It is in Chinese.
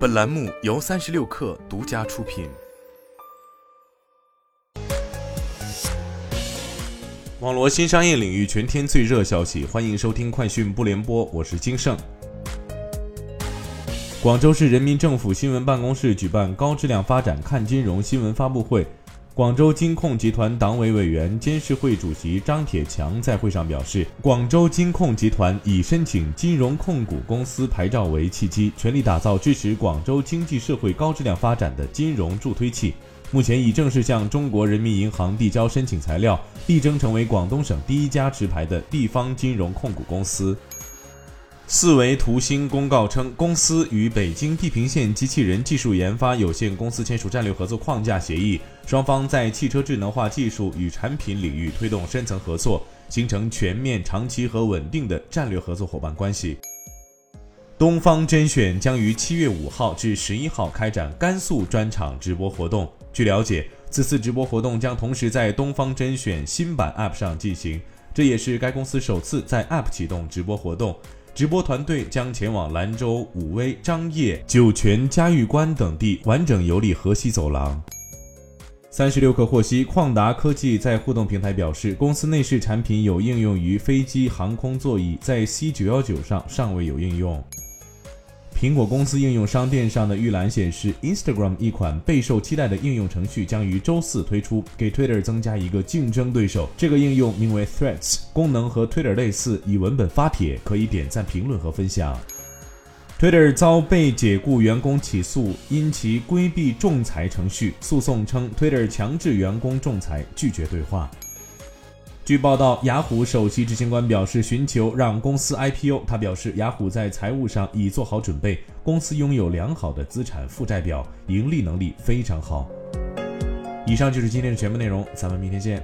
本栏目由三十六氪独家出品。网络新商业领域全天最热消息，欢迎收听快讯不联播，我是金盛。广州市人民政府新闻办公室举办高质量发展看金融新闻发布会。广州金控集团党委委员、监事会主席张铁强在会上表示，广州金控集团以申请金融控股公司牌照为契机，全力打造支持广州经济社会高质量发展的金融助推器。目前已正式向中国人民银行递交申请材料，力争成为广东省第一家持牌的地方金融控股公司。四维图新公告称，公司与北京地平线机器人技术研发有限公司签署战略合作框架协议，双方在汽车智能化技术与产品领域推动深层合作，形成全面、长期和稳定的战略合作伙伴关系。东方甄选将于七月五号至十一号开展甘肃专场直播活动。据了解，此次直播活动将同时在东方甄选新版 App 上进行，这也是该公司首次在 App 启动直播活动。直播团队将前往兰州、武威、张掖、酒泉、嘉峪关等地，完整游历河西走廊。三十六氪获悉，旷达科技在互动平台表示，公司内饰产品有应用于飞机航空座椅，在 C 九幺九上尚未有应用。苹果公司应用商店上的预览显示，Instagram 一款备受期待的应用程序将于周四推出，给 Twitter 增加一个竞争对手。这个应用名为 Threads，功能和 Twitter 类似，以文本发帖，可以点赞、评论和分享。Twitter 遭被解雇员工起诉，因其规避仲裁程序。诉讼称，Twitter 强制员工仲裁，拒绝对话。据报道，雅虎首席执行官表示寻求让公司 IPO。他表示，雅虎在财务上已做好准备，公司拥有良好的资产负债表，盈利能力非常好。以上就是今天的全部内容，咱们明天见。